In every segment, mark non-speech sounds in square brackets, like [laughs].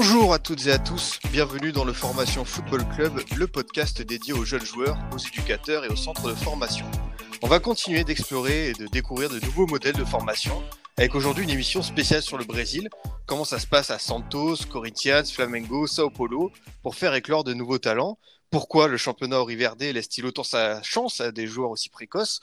Bonjour à toutes et à tous, bienvenue dans le Formation Football Club, le podcast dédié aux jeunes joueurs, aux éducateurs et aux centres de formation. On va continuer d'explorer et de découvrir de nouveaux modèles de formation, avec aujourd'hui une émission spéciale sur le Brésil, comment ça se passe à Santos, Corinthians, Flamengo, Sao Paulo, pour faire éclore de nouveaux talents, pourquoi le championnat Riverde laisse-t-il autant sa chance à des joueurs aussi précoces,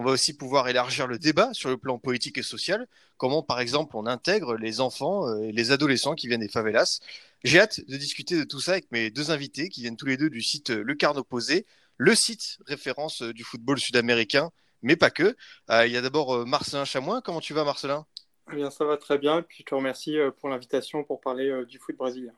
on va aussi pouvoir élargir le débat sur le plan politique et social, comment par exemple on intègre les enfants euh, et les adolescents qui viennent des favelas. J'ai hâte de discuter de tout ça avec mes deux invités qui viennent tous les deux du site Le Carne Opposé, le site référence euh, du football sud-américain, mais pas que. Euh, il y a d'abord euh, Marcelin Chamoin. Comment tu vas Marcelin? Eh bien, ça va très bien. Puis je te remercie euh, pour l'invitation pour parler euh, du foot brésilien.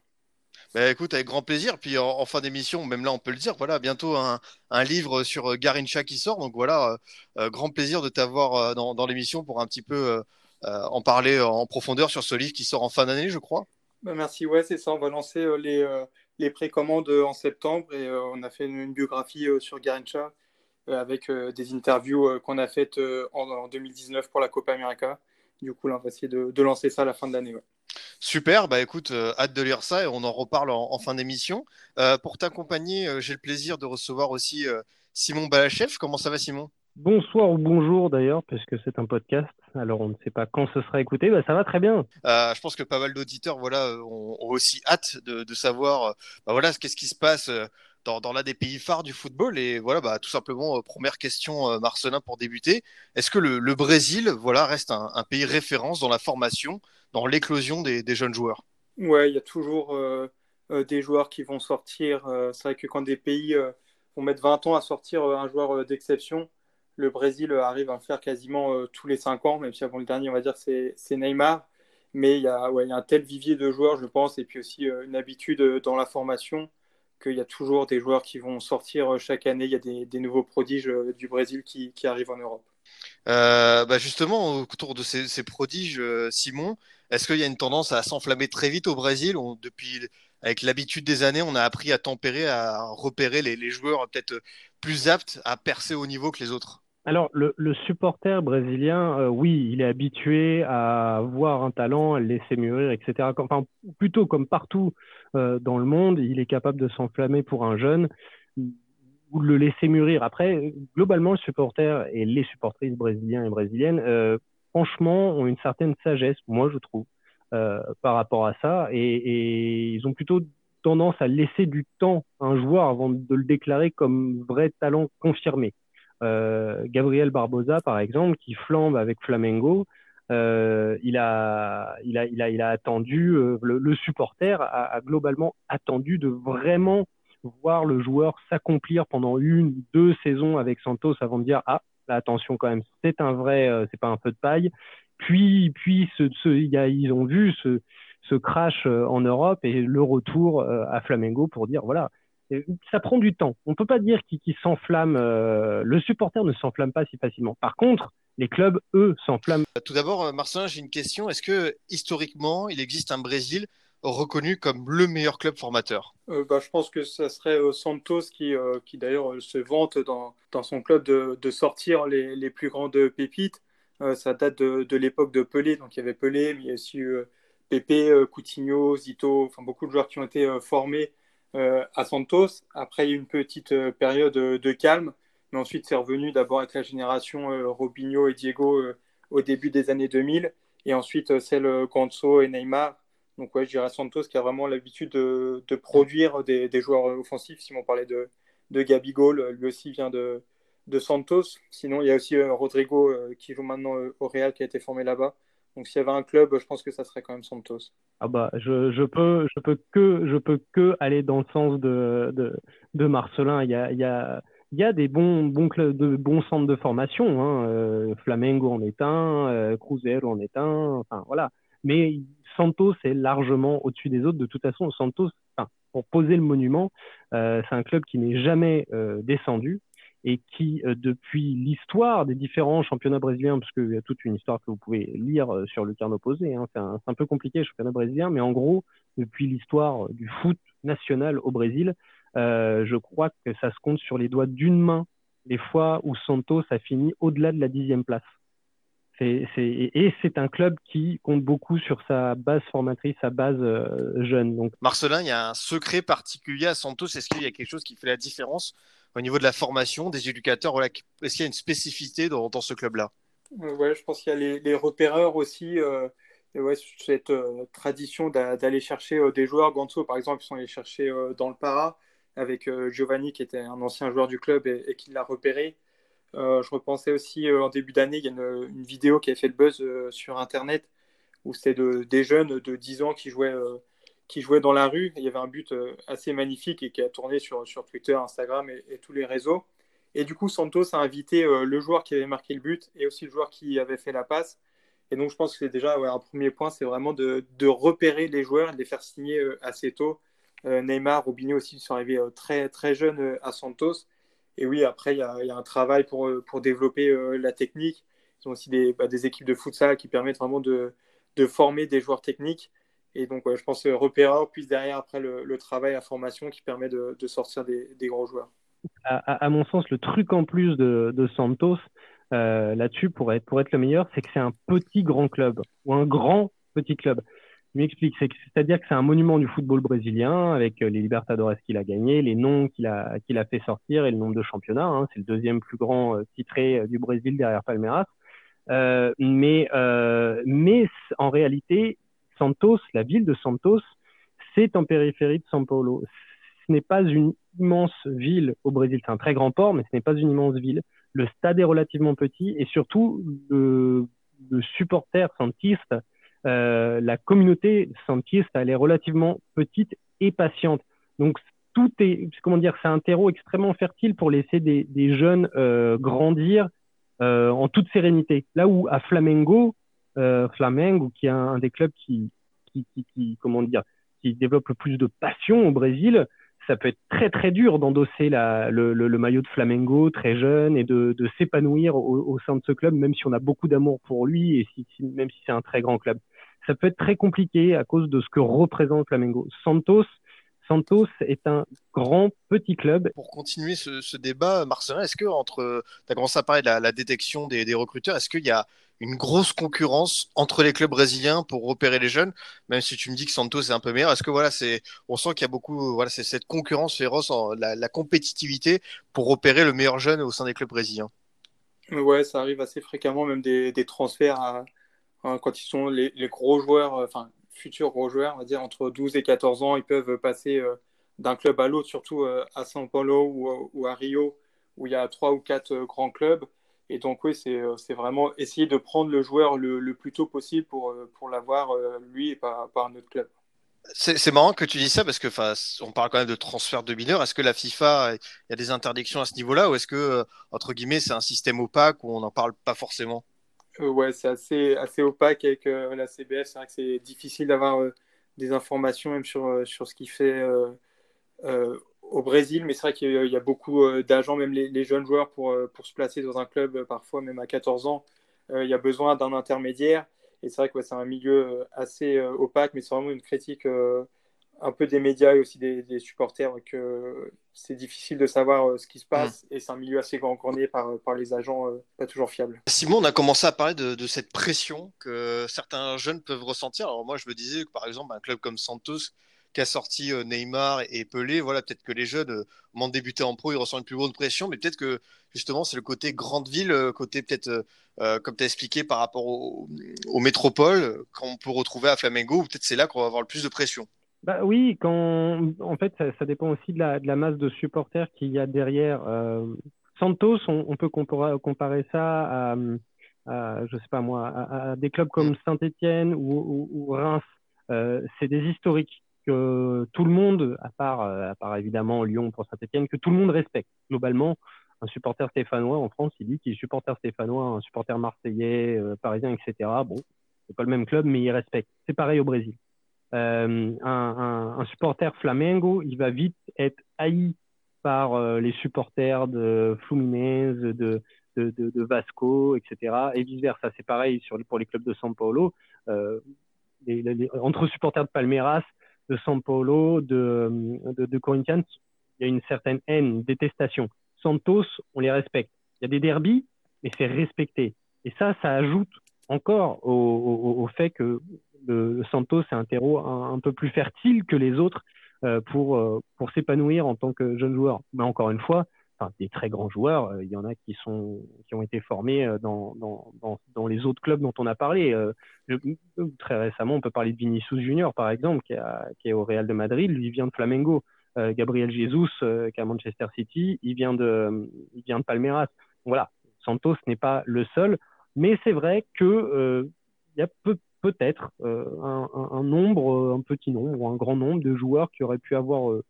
Bah, écoute, avec grand plaisir. Puis en, fin d'émission, même là, on peut le dire, voilà, bientôt un, livre sur euh, Garincha qui sort. Donc voilà, euh, euh, grand plaisir de t'avoir dans, l'émission pour un petit peu en parler en profondeur sur ce livre qui sort en fin d'année, je crois. Bah, merci. Ouais, c'est ça. On va lancer les, précommandes en septembre et on a fait une, biographie sur Garincha avec des interviews qu'on a faites en, en 2019 pour la Copa América. Du coup, là, on va essayer de, lancer ça à la fin de l'année. Super, bah écoute, euh, hâte de lire ça et on en reparle en, en fin d'émission. Euh, pour t'accompagner, euh, j'ai le plaisir de recevoir aussi Simon Balachef. Comment ça va Simon? Bonsoir ou bonjour d'ailleurs, parce que c'est un podcast. Alors on ne sait pas quand ce sera écouté. Bah, ça va très bien. Je pense que pas mal d'auditeurs voilà, ont, ont aussi hâte de, de savoir bah, voilà, qu'est-ce qui se passe dans, dans l'un des pays phares du football. Et voilà, bah, tout simplement, euh, première question, euh, Marcelin, pour débuter. Est-ce que le, Brésil voilà, reste un, pays référence dans la formation, dans l'éclosion des, jeunes joueurs? Ouais, il y a toujours euh, euh, des joueurs qui vont sortir. C'est vrai que quand des pays vont mettre 20 ans à sortir un joueur d'exception, le Brésil arrive à le faire quasiment tous les 5 ans, même si avant le dernier, on va dire, c'est Neymar. Mais il y a, ouais, il y a un tel vivier de joueurs, je pense, et puis aussi une habitude dans la formation qu'il y a toujours des joueurs qui vont sortir euh, chaque année. Il y a des, nouveaux prodiges euh, du Brésil qui, arrivent en Europe. Euh, bah justement, autour de ces, prodiges, Simon, est-ce qu'il y a une tendance à s'enflammer très vite au Brésil? Depuis, avec l'habitude des années, on a appris à tempérer, à repérer les joueurs peut-être plus aptes à percer au niveau que les autres. Alors le, le supporter brésilien, euh, oui, il est habitué à voir un talent, à le laisser mûrir, etc. Enfin, plutôt comme partout euh, dans le monde, il est capable de s'enflammer pour un jeune ou de le laisser mûrir. Après, globalement, le supporter et les supportrices brésiliens et brésiliennes, euh, franchement, ont une certaine sagesse, moi je trouve, euh, par rapport à ça, et, et ils ont plutôt tendance à laisser du temps à un joueur avant de le déclarer comme vrai talent confirmé. Euh, Gabriel Barbosa, par exemple, qui flambe avec Flamengo, euh, il a, attendu, euh, le, supporter a, globalement attendu de vraiment voir le joueur s'accomplir pendant une, deux saisons avec Santos avant de dire ah attention quand même c'est un vrai c'est pas un feu de paille. Puis puis ce, ils ont vu ce, ce crash en Europe et le retour à Flamengo pour dire voilà ça prend du temps on peut pas dire qu'il qu'il s'enflamme euh, le supporter ne s'enflamme pas si facilement par contre les clubs eux s'enflamment Tout d'abord, euh, Marcelin, j'ai une question. Est-ce que historiquement, il existe un Brésil reconnu comme le meilleur club formateur? Euh, bah, je pense que ça serait euh, Santos qui, euh, qui d'ailleurs euh, se vante dans, dans son club de, de sortir les, les plus grandes pépites. Euh, ça date de, de l'époque de Pelé, donc il y avait Pelé, mais il y a aussi euh, Pepe, euh, Coutinho, Zito, enfin beaucoup de joueurs qui ont été euh, formés euh, à Santos. Après, une petite euh, période euh, de calme, mais ensuite c'est revenu d'abord avec la génération euh, Robinho et Diego euh, au début des années 2000, et ensuite euh, celle euh, Ganso et Neymar. Donc ouais, je dirais Santos qui a vraiment l'habitude de, produire des, joueurs euh, offensifs. Simon parlait de, de Gabigol, euh, lui aussi vient de, de Santos. Sinon, il y a aussi euh, Rodrigo euh, qui joue maintenant euh, au Real, qui a été formé là-bas. Donc s'il y avait un club, je pense que ça serait quand même Santos. Ah bah, je, peux, je peux que, je peux que aller dans le sens de, de, Marcelin. Il y a, il y a, il y a des bons, bons clubs, de bons centres de formation. Hein. Euh, Flamengo en est un, euh, Cruzeiro en est un. Enfin voilà. Mais Santos est largement au-dessus des autres. De toute façon, Santos, enfin, pour poser le monument, euh, c'est un club qui n'est jamais descendu et qui, depuis l'histoire des différents championnats brésiliens, parce qu'il y a toute une histoire que vous pouvez lire sur le carnet opposé, hein, c'est un, peu compliqué le championnat brésilien, mais en gros, depuis l'histoire du foot national au Brésil, je crois que ça se compte sur les doigts d'une main les fois où Santos a fini au-delà de la dixième place et c'est un club qui compte beaucoup sur sa base formatrice, sa base euh, jeune. Marcelin, il y a un secret particulier à Santos? Est-ce qu'il y a quelque chose qui fait la différence au niveau de la formation des éducateurs Est-ce qu'il y a une spécificité dans, ce club-là? Euh, Ouais, je pense qu'il y a les, repéreurs aussi. Euh, ouais, cette tradition d'aller chercher des joueurs. Ganso, par exemple, ils sont allés chercher dans le Para avec Giovanni, qui était un ancien joueur du club et, qui l'a repéré. Euh, je repensais aussi euh, en début d'année, il y a une, vidéo qui a fait le buzz euh, sur Internet où c'était de, des jeunes de 10 ans qui jouaient, qui jouaient dans la rue. il y avait un but assez magnifique et qui a tourné sur, sur Twitter, Instagram et, tous les réseaux. Et du coup, Santos a invité le joueur qui avait marqué le but et aussi le joueur qui avait fait la passe. Et donc, je pense que c'est déjà un premier point, c'est vraiment de, repérer les joueurs et de les faire signer assez tôt. Neymar, Robinho aussi sont arrivés très, très jeunes à Santos. Et oui, après, il y, a, un travail pour, euh, pour développer euh, la technique. Ils ont aussi des, bah, des, équipes de futsal qui permettent vraiment de, de former des joueurs techniques. Et donc, je pense euh, repéreur, puis derrière, après, le, travail à formation qui permet de, sortir des, des, gros joueurs. À, mon sens, le truc en plus de, Santos, là-dessus, pour être, pour être le meilleur, c'est que c'est un petit grand club ou un grand petit club. Je m'explique, c'est-à-dire que c'est un monument du football brésilien avec euh, les Libertadores qu'il a gagné, les noms qu'il a, qu'il a fait sortir et le nombre de championnats. Hein. C'est le deuxième plus grand euh, titré euh, du Brésil derrière Palmeiras. Euh, mais, euh, mais en réalité, Santos, la ville de Santos, c'est en périphérie de São Paulo. Ce n'est pas une immense ville au Brésil. C'est un très grand port, mais ce n'est pas une immense ville. Le stade est relativement petit et surtout le, supporter santiste euh, la communauté santiste, elle est relativement petite et patiente. Donc, tout est, comment dire, c'est un terreau extrêmement fertile pour laisser des, jeunes euh, grandir euh, en toute sérénité. Là où à Flamengo, Flamengo, qui est un, des clubs qui, comment dire, qui développe le plus de passion au Brésil, ça peut être très très dur d'endosser le, maillot de Flamengo très jeune et de, s'épanouir au, sein de ce club, même si on a beaucoup d'amour pour lui et même si c'est un très grand club ça peut être très compliqué à cause de ce que représente Flamengo. Santos, Santos est un grand petit club. Pour continuer ce, débat, Marcelin, est-ce que entre, tu as commencé à parler de la, détection des recruteurs, est-ce qu'il y a une grosse concurrence entre les clubs brésiliens pour repérer les jeunes, même si tu me dis que Santos est un peu meilleur. Est-ce que voilà, c'est, on sent qu'il y a beaucoup, voilà, c'est cette concurrence féroce, en, la, compétitivité pour repérer le meilleur jeune au sein des clubs brésiliens? Ouais, ça arrive assez fréquemment, même des, transferts quand ils sont les, gros joueurs, euh, enfin futurs gros joueurs, on va dire entre 12 et 14 ans, ils peuvent passer euh, d'un club à l'autre, surtout euh, à São Paulo ou, à Rio, où il y a trois ou quatre grands clubs. Et donc oui, c'est vraiment essayer de prendre le joueur le, plus tôt possible pour, pour l'avoir lui et pas, pas un autre club. C'est marrant que tu dis ça parce que on parle quand même de transfert de mineurs. Est-ce que la FIFA, il y a des interdictions à ce niveau-là ou est-ce que, entre guillemets, c'est un système opaque où on n'en parle pas forcément? Euh, ouais, c'est assez, assez opaque avec euh, la CBF. C'est vrai que c'est difficile d'avoir euh, des informations même sur, sur ce qu'il fait au Brésil, mais c'est vrai qu'il y, a beaucoup d'agents, même les, jeunes joueurs, pour, pour se placer dans un club, parfois même à 14 ans, il y a besoin d'un intermédiaire. Et c'est vrai que c'est un milieu assez opaque, mais c'est vraiment une critique un peu des médias et aussi des, supporters que c'est difficile de savoir euh, ce qui se passe mm. et c'est un milieu assez grand par, par les agents euh, pas toujours fiables. Simon, on a commencé à parler de, cette pression que certains jeunes peuvent ressentir. Alors moi, je me disais que par exemple, un club comme Santos qui a sorti euh, Neymar et Pelé, voilà, peut-être que les jeunes, au moment de débuter en pro, ils ressentent une plus grande pression, mais peut-être que justement, c'est le côté grande ville, côté peut-être, comme tu as expliqué, par rapport aux métropoles, qu'on peut retrouver à Flamengo, peut-être c'est là qu'on va avoir le plus de pression. Bah oui, quand en fait ça, ça dépend aussi de la, de la, masse de supporters qu'il y a derrière. Euh, Santos, on, on peut comparer, comparer ça à, à, je sais pas moi, à, à des clubs comme Saint-Étienne ou, ou, ou, Reims. Euh, c'est des historiques que tout le monde, à part, euh, à part évidemment Lyon pour Saint-Étienne, que tout le monde respecte. Globalement, un supporter stéphanois en France, il dit qu'il est supporter stéphanois, un supporter marseillais, euh, parisien, etc. Bon, c'est pas le même club, mais il respecte. C'est pareil au Brésil. Euh, un, supporter Flamengo, il va vite être haï par les supporters de Fluminense, de, de, Vasco, etc. Et vice-versa. C'est pareil pour les clubs de São Paulo. entre supporters de Palmeiras, de São Paulo, de, de, Corinthians, il y a une certaine haine, détestation. Santos, on les respecte. Il y a des derbies, mais c'est respecté. Et ça, ça ajoute encore au, fait que le, Santos est un terreau un, peu plus fertile que les autres euh, pour, euh, pour s'épanouir en tant que jeune joueur. Mais encore une fois, des très grands joueurs, euh, il y en a qui, sont, qui ont été formés dans, dans, dans, les autres clubs dont on a parlé. très récemment, on peut parler de Vinicius Junior, par exemple, qui, est au Real de Madrid. Lui vient de Flamengo. Gabriel Jesus, qui est à Manchester City, il vient de, il vient de Palmeiras. Voilà, Santos n'est pas le seul, mais c'est vrai que il y a peu, peut-être euh, un, nombre, un petit nombre ou un grand nombre de joueurs qui auraient pu avoir euh,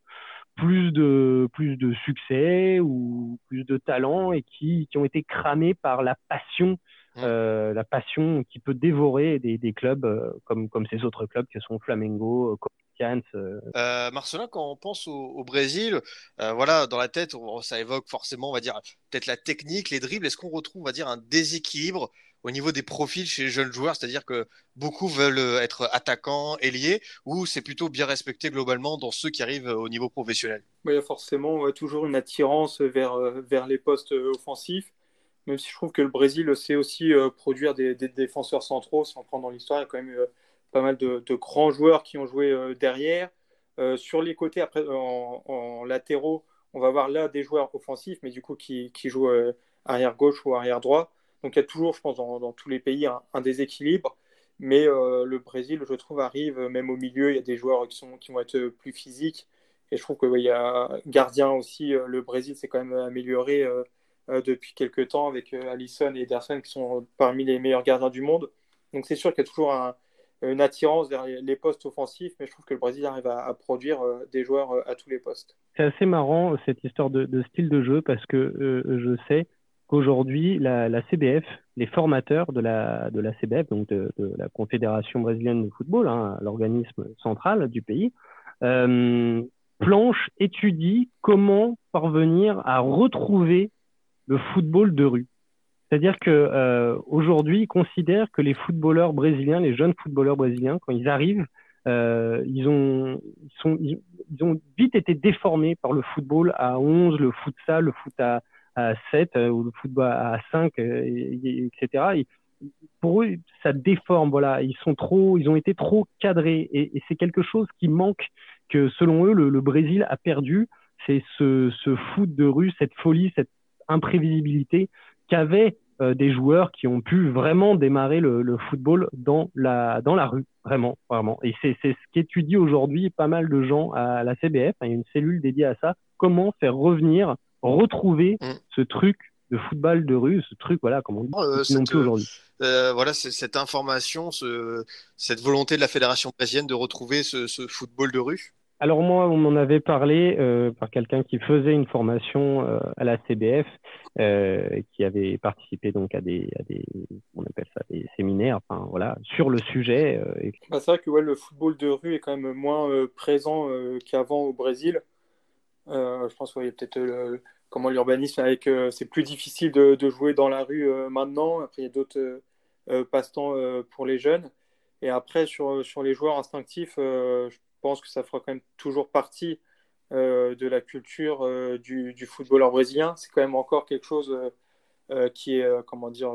plus de, plus de succès ou plus de talent et qui, qui ont été cramés par la passion, mmh. euh, la passion qui peut dévorer des, des clubs comme, comme ces autres clubs que sont Flamengo, Corinthians. Marcelin, quand on pense au, Brésil, voilà, dans la tête, ça évoque forcément, on va dire, peut-être la technique, les dribbles. Est-ce qu'on retrouve, on va dire, un déséquilibre au niveau des profils chez les jeunes joueurs, c'est-à-dire que beaucoup veulent euh, être attaquants, ailiers, ou c'est plutôt bien respecté globalement dans ceux qui arrivent euh, au niveau professionnel? Il y a forcément toujours une attirance vers, euh, les postes offensifs, même si je trouve que le Brésil sait aussi produire des, défenseurs centraux. Si on prend dans l'histoire, il y a quand même pas mal de, grands joueurs qui ont joué derrière. sur les côtés, en, latéraux, on va voir là des joueurs offensifs, mais du coup qui jouent arrière gauche ou arrière droit. Donc il y a toujours, je pense, dans, tous les pays un, déséquilibre. Mais euh, le Brésil, je trouve, arrive même au milieu. Il y a des joueurs qui, vont être plus physiques. Et je trouve qu'il y a gardien aussi. Euh, le Brésil s'est quand même amélioré euh, depuis quelques temps avec Alisson et Ederson qui sont parmi les meilleurs gardiens du monde. Donc c'est sûr qu'il y a toujours une attirance vers les, postes offensifs, mais je trouve que le Brésil arrive à, produire des joueurs à tous les postes. C'est assez marrant cette histoire de, style de jeu parce que je sais Aujourd'hui, la, CBF, les formateurs de la, de la CBF, donc de, la Confédération brésilienne de football, hein, l'organisme central du pays, euh, planche, étudie comment parvenir à retrouver le football de rue. C'est-à-dire que euh, aujourd'hui, ils considèrent que les footballeurs brésiliens, les jeunes footballeurs brésiliens, quand ils arrivent, euh, ils, ont, ils, ont vite été déformés par le football à 11, le futsal, le foot à, à 7 euh, ou le football à 5, euh, etc. pour eux, ça déforme. Voilà, ils sont trop, ils ont été trop cadrés et, c'est quelque chose qui manque que selon eux le, Brésil a perdu. C'est ce, ce, foot de rue, cette folie, cette imprévisibilité qu'avaient euh, des joueurs qui ont pu vraiment démarrer le, football dans la, dans la rue, vraiment, vraiment. Et c'est ce qu'étudie aujourd'hui pas mal de gens à la CBF. Il y a une cellule dédiée à ça. Comment faire revenir retrouver mm. ce truc de football de rue, ce truc, voilà, comme on dit, euh, aujourd'hui. Euh, voilà, cette information, ce, cette volonté de la fédération brésilienne de retrouver ce, football de rue? Alors moi, on m'en avait parlé euh, par quelqu'un qui faisait une formation à la CBF, qui avait participé donc à des, à des, on appelle ça des séminaires, enfin voilà, sur le sujet. Bah, c'est vrai que ouais, le football de rue est quand même moins présent qu'avant au Brésil. Je pense qu'il y a peut-être comment l'urbanisme avec euh, c'est plus difficile de, jouer dans la rue euh, maintenant. Après, il y a d'autres euh, passe-temps pour les jeunes. Et après, sur, sur les joueurs instinctifs, je pense que ça fera quand même toujours partie de la culture du, du, footballeur brésilien. C'est quand même encore quelque chose qui est, comment dire,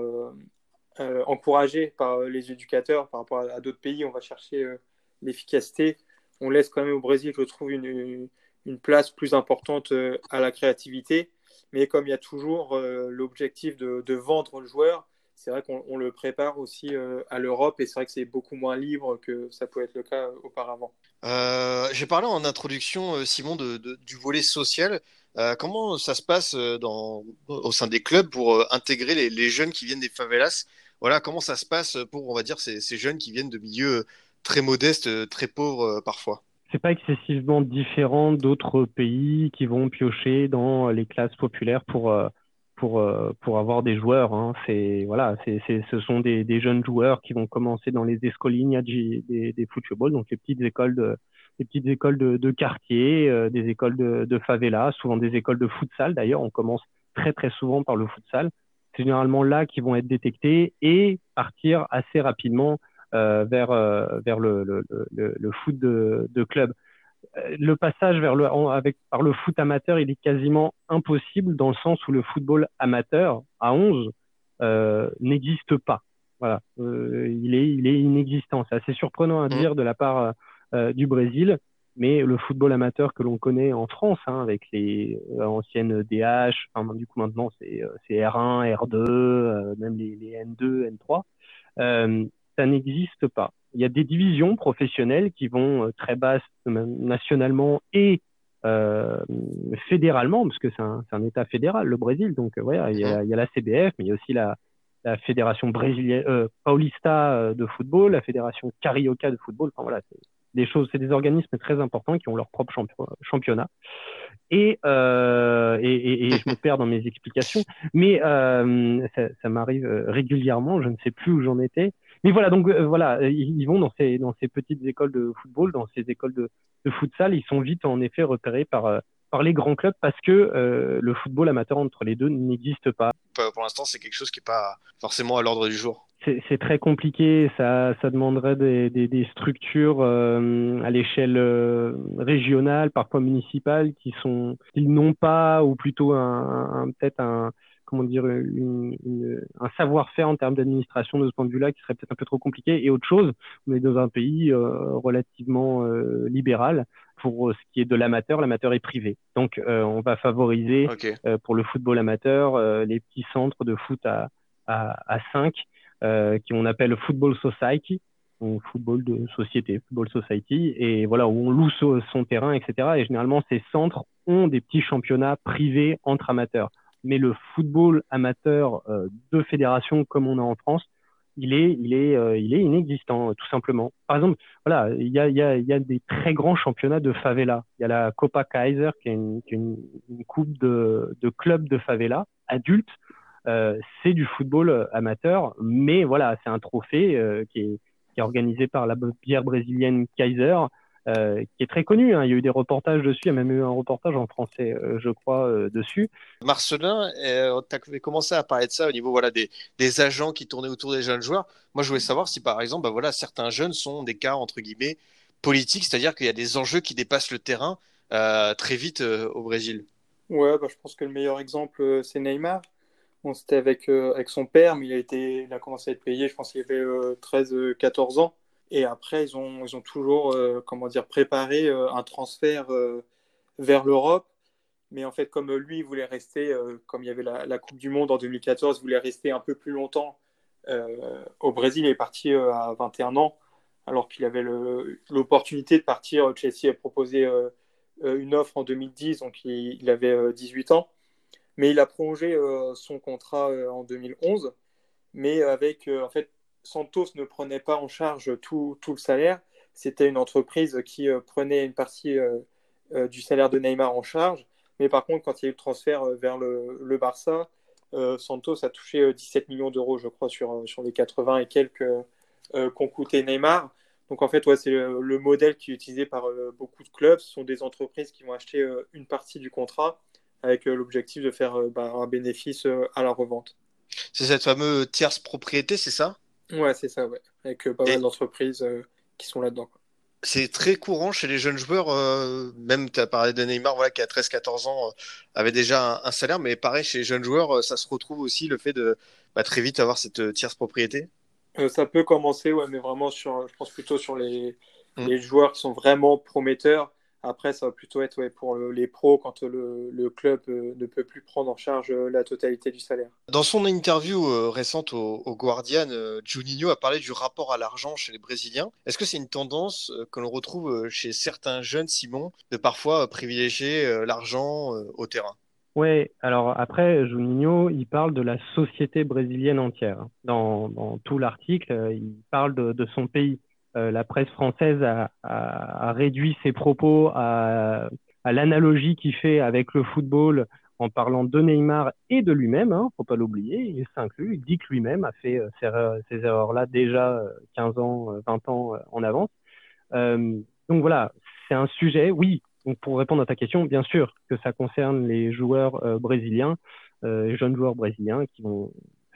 encouragé par les éducateurs par rapport à, d'autres pays. On va chercher l'efficacité. On laisse quand même au Brésil, je trouve, une place plus importante euh, à la créativité. Mais comme il y a toujours euh, l'objectif de, vendre le joueur, c'est vrai qu'on le prépare aussi euh, à l'Europe et c'est vrai que c'est beaucoup moins libre que ça pouvait être le cas auparavant. J'ai parlé en introduction, Simon, du volet social. comment ça se passe au sein des clubs pour intégrer les, jeunes qui viennent des favelas? Voilà, comment ça se passe pour, on va dire, ces jeunes qui viennent de milieux très modestes, très pauvres parfois? C'est pas excessivement différent d'autres pays qui vont piocher dans les classes populaires pour, euh, pour, euh, pour avoir des joueurs. Hein. C'est, voilà, c'est, ce sont des, des, jeunes joueurs qui vont commencer dans les escolinhas des, des football, donc les petites écoles de, les petites écoles de, quartier, euh, des écoles de, de favela, souvent des écoles de futsal d'ailleurs. On commence très très souvent par le futsal. C'est généralement là qu'ils vont être détectés et partir assez rapidement vers, vers le, le, le, le, foot de, de club. Euh, le passage vers le, avec, par le foot amateur, il est quasiment impossible dans le sens où le football amateur à 11 euh, n'existe pas. Voilà, euh, il, est, il est inexistant. C'est assez surprenant à mmh. dire de la part euh, du Brésil, mais le football amateur que l'on connaît en France, hein, avec les anciennes DH, enfin, du coup maintenant c'est R1, R2, même les, les, N2, N3, ça n'existe pas il y a des divisions professionnelles qui vont euh, très basses nationalement et euh, fédéralement, parce que c'est un, un, État fédéral, le Brésil. Donc, euh, voilà, il y, a, il y a la CBF, mais il y a aussi la, la fédération brésilienne, euh, Paulista de football, la fédération Carioca de football. Enfin, voilà, c'est des choses, c'est des organismes très importants qui ont leur propre championnat. Et, euh, et, et, et, je me perds dans mes explications, mais euh, ça, ça m'arrive régulièrement, je ne sais plus où j'en étais. Mais voilà, donc euh, voilà, ils, vont dans ces, dans ces petites écoles de football, dans ces écoles de, de futsal, ils sont vite en effet repérés par, euh, par les grands clubs parce que euh, le football amateur entre les deux n'existe pas. Pour l'instant, c'est quelque chose qui n'est pas forcément à l'ordre du jour. C'est très compliqué, ça, ça demanderait des, des, des structures euh, à l'échelle euh, régionale, parfois municipale, qui sont, qui n'ont pas, ou plutôt un, un peut-être un, comment dire, une, un savoir-faire en termes d'administration de ce point de vue-là qui serait peut-être un peu trop compliqué. Et autre chose, on est dans un pays euh, relativement euh, libéral pour ce qui est de l'amateur. L'amateur est privé. Donc, euh, on va favoriser pour le football amateur les petits centres de foot à, à, à 5 qui on appelle Football Society ou football de société, football society, et voilà où on loue son terrain, etc. Et généralement, ces centres ont des petits championnats privés entre amateurs mais le football amateur euh, de fédération comme on a en France, il est, il est, euh, il est inexistant, tout simplement. Par exemple, voilà, il y a, des très grands championnats de favela. Il y a la Copa Kaiser, qui est une, coupe de, clubs de favela adultes. Euh, c'est du football amateur, mais voilà, c'est un trophée euh, qui est organisé par la bière brésilienne Kaiser. Euh, qui est très connu. Hein. Il y a eu des reportages dessus, il y a même eu un reportage en français, euh, je crois, euh, dessus. Marcelin, tu as commencé à parler de ça au niveau voilà, des, des, agents qui tournaient autour des jeunes joueurs. Moi, je voulais savoir si, par exemple, bah, voilà, certains jeunes sont des cas, entre guillemets, politiques, c'est-à-dire qu'il y a des enjeux qui dépassent le terrain très vite au Brésil. Ouais, bah, je pense que le meilleur exemple, c'est Neymar. On c'était avec, avec son père, mais il a, été, il a commencé à être payé, je pense qu'il avait 13-14 ans. Et après, ils ont, ils ont toujours euh, comment dire, préparé euh, un transfert euh, vers l'Europe. Mais en fait, comme lui, il voulait rester, comme il y avait la, Coupe du Monde en 2014, il voulait rester un peu plus longtemps au Brésil. Il est parti à 21 ans, alors qu'il avait l'opportunité de partir. Chelsea a proposé une offre en 2010, donc il, il avait 18 ans. Mais il a prolongé son contrat en 2011, mais avec en fait Santos ne prenait pas en charge tout, le salaire. C'était une entreprise qui euh, prenait une partie euh, euh, du salaire de Neymar en charge. Mais par contre, quand il y a eu le transfert vers le, Barça, Santos a touché 17 millions d'euros, je crois, sur, sur les 80 et quelques qu'ont coûté Neymar. Donc en fait, c'est le, modèle qui est utilisé par beaucoup de clubs. Ce sont des entreprises qui vont acheter une partie du contrat avec l'objectif de faire bah, un bénéfice à la revente. C'est cette fameuse tierce propriété, c'est ça? Ouais, c'est ça, ouais. Avec euh, pas mal d'entreprises euh, qui sont là-dedans. C'est très courant chez les jeunes joueurs, euh, même tu as parlé de Neymar voilà, qui a 13-14 ans, avait déjà un, salaire, mais pareil, chez les jeunes joueurs, ça se retrouve aussi le fait de bah, très vite avoir cette tierce propriété Ça peut commencer, ouais, mais vraiment, sur, je pense plutôt sur les, mm. les joueurs qui sont vraiment prometteurs après, ça va plutôt être pour les pros quand le, club euh, ne peut plus prendre en charge euh, la totalité du salaire. Dans son interview euh, récente au, Guardian, Juninho a parlé du rapport à l'argent chez les Brésiliens. Est-ce que c'est une tendance que l'on retrouve chez certains jeunes, Simon, de parfois privilégier l'argent au terrain? Oui, alors après, Juninho, il parle de la société brésilienne entière. Dans, tout l'article, il parle de son pays. Euh, la presse française a, réduit ses propos à, l'analogie qu'il fait avec le football, en parlant de Neymar et de lui-même, hein, faut pas l'oublier, il s'inclut, il dit que lui-même a fait euh, ces, erreurs-là déjà 15 euh, ans, 20 ans en avance. donc voilà, c'est un sujet, oui, donc pour répondre à ta question, bien sûr que ça concerne les joueurs brésiliens, les jeunes joueurs brésiliens qui vont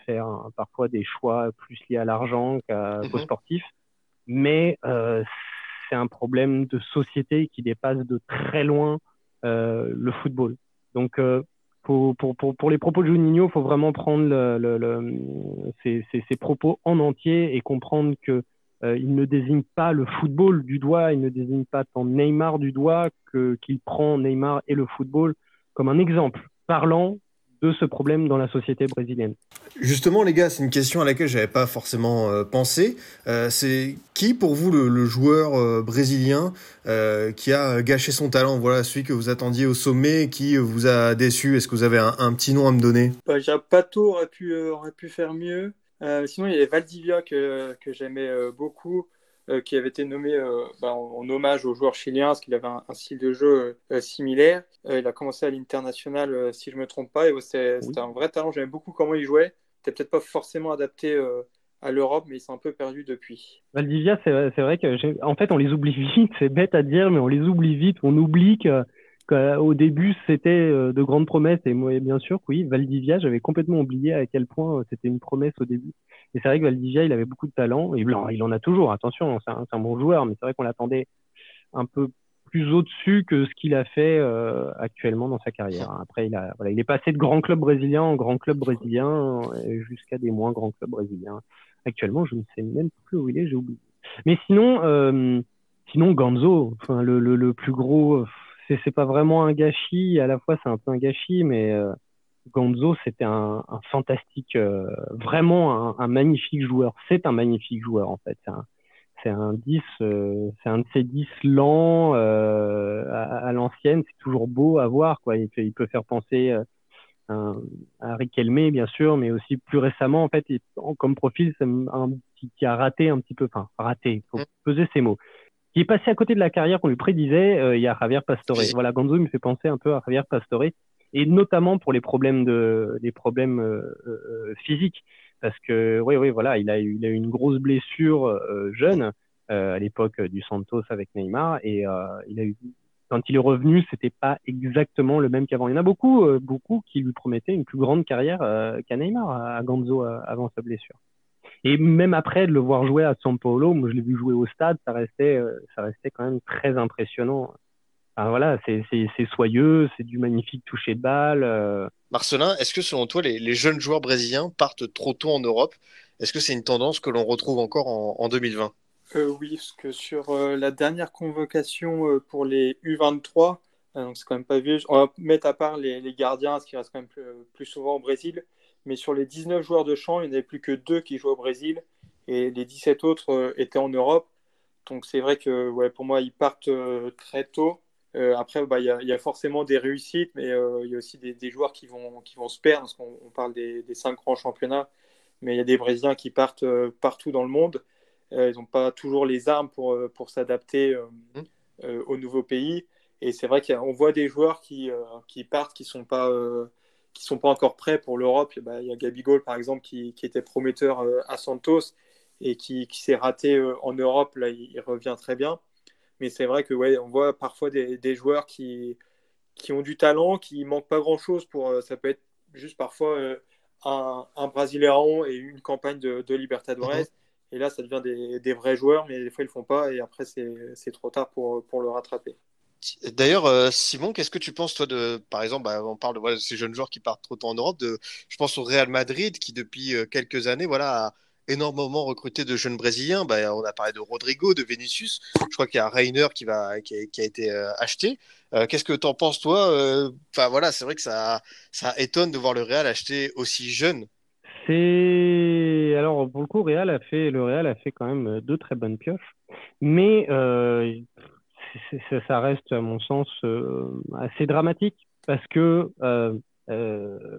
faire parfois des choix plus liés à l'argent qu'à, mm sportif, mais c'est un problème de société qui dépasse de très loin le football. Donc pour, pour, les propos de Juninho, il faut vraiment prendre le, ces, propos en entier et comprendre que euh, il ne désigne pas le football du doigt, il ne désigne pas tant Neymar du doigt que qu'il prend Neymar et le football comme un exemple parlant de ce problème dans la société brésilienne. Justement, les gars, c'est une question à laquelle j'avais pas forcément euh, pensé. Euh, c'est qui, pour vous, le, joueur euh, brésilien qui a gâché son talent? Voilà, celui que vous attendiez au sommet, qui vous a déçu Est-ce que vous avez un, petit nom à me donner? Bah, Pato aurait pu, aurait pu faire mieux. sinon, il y avait Valdivia que, que j'aimais beaucoup. Euh, qui avait été nommé euh, bah, en, hommage au joueur chilien, parce qu'il avait un, style de jeu euh, similaire. il a commencé à l'international, si je ne me trompe pas, et c'était un vrai talent. J'aimais beaucoup comment il jouait. C'était peut-être pas forcément adapté à l'Europe, mais il s'est un peu perdu depuis. Valdivia, c'est vrai que, en fait, on les oublie [laughs] vite. C'est bête à dire, mais on les oublie vite. On oublie que au début, c'était de grandes promesses. Et moi, bien sûr, oui, Valdivia, j'avais complètement oublié à quel point c'était une promesse au début. Et c'est vrai que Valdivia, il avait beaucoup de talent. Et il en a toujours, attention, c'est un, bon joueur, mais c'est vrai qu'on l'attendait un peu plus au-dessus que ce qu'il a fait euh, actuellement dans sa carrière. Après, il, a, voilà, il est passé de grand club brésilien en grand club brésilien jusqu'à des moins grands clubs brésiliens. Actuellement, je ne sais même plus où il est, j'ai oublié. Mais sinon, euh, sinon Ganzo, le, le plus gros, c'est pas vraiment un gâchis, à la fois c'est un peu un gâchis, mais euh, Gonzo, c'était un, fantastique, euh, vraiment un, magnifique joueur. C'est un magnifique joueur en fait. C'est un, 10, euh, c'est un de ces 10 lents euh, à, l'ancienne. C'est toujours beau à voir. Quoi. Il, il peut faire penser à, à Riquelme, bien sûr, mais aussi plus récemment, en fait, comme profil, c'est un qui, qui, a raté un petit peu, enfin, raté, faut mm. peser ses mots. Qui est passé à côté de la carrière qu'on lui prédisait, il y a Javier Pastore. Voilà, Gonzo me fait penser un peu à Javier Pastore et notamment pour les problèmes de les problèmes euh, euh, physiques parce que oui oui voilà il a eu il a eu une grosse blessure euh, jeune à l'époque du Santos avec Neymar et il a eu quand il est revenu, c'était pas exactement le même qu'avant. Il y en a beaucoup, beaucoup qui lui promettaient une plus grande carrière qu'à Neymar, à Ganzo avant sa blessure. Et même après de le voir jouer à São Paulo, moi je l'ai vu jouer au stade, ça restait, ça restait quand même très impressionnant voilà, c'est soyeux, c'est du magnifique toucher de balle. Euh. Marcelin, est-ce que selon toi, les, jeunes joueurs brésiliens partent trop tôt en Europe? Est-ce que c'est une tendance que l'on retrouve encore en, 2020 euh, Oui, parce que sur euh, la dernière convocation pour les U23, donc c'est quand même pas vieux, on va mettre à part les, gardiens, ce qui reste quand même plus, souvent au Brésil, mais sur les 19 joueurs de champ, il n'y en avait plus que deux qui jouaient au Brésil, et les 17 autres étaient en Europe. Donc c'est vrai que ouais, pour moi, ils partent très tôt. Euh, après, bah, il y, a forcément des réussites, mais euh, il y a aussi des, joueurs qui vont, qui vont se perdre, parce qu'on parle des, cinq grands championnats, mais il y a des Brésiliens qui partent euh, partout dans le monde. ils n'ont pas toujours les armes pour, pour s'adapter mmh. au nouveau pays. Et c'est vrai qu'on voit des joueurs qui, qui partent, qui ne sont, pas, qui sont pas encore prêts pour l'Europe. Bah, il y a Gabigol, par exemple, qui, qui était prometteur à Santos et qui, qui s'est raté en Europe. Là, il revient très bien. Mais c'est vrai que ouais, on voit parfois des, des, joueurs qui, qui ont du talent, qui manquent pas grand chose pour. Euh, ça peut être juste parfois euh, un, un Brasileirão et une campagne de, de Libertadores. Mhm. Et là, ça devient des, des, vrais joueurs, mais des fois, ils le font pas. Et après, c'est trop tard pour, pour le rattraper. D'ailleurs, euh, Simon, qu'est-ce que tu penses, toi, de, par exemple, bah, on parle de, ces jeunes joueurs qui partent trop tôt en Europe, je pense au Real Madrid, qui depuis quelques années, voilà, a, énormément recruté de jeunes Brésiliens. Bah, on a parlé de Rodrigo, de Vinicius. Je crois qu'il y a Rainer qui, va, qui, a, été euh, acheté. Euh, qu'est-ce que tu en penses, toi euh, Enfin voilà, c'est vrai que ça, ça étonne de voir le Real acheter aussi jeune. C'est alors pour le coup, Real a fait le Real a fait quand même deux très bonnes pioches, mais ça reste à mon sens assez dramatique parce que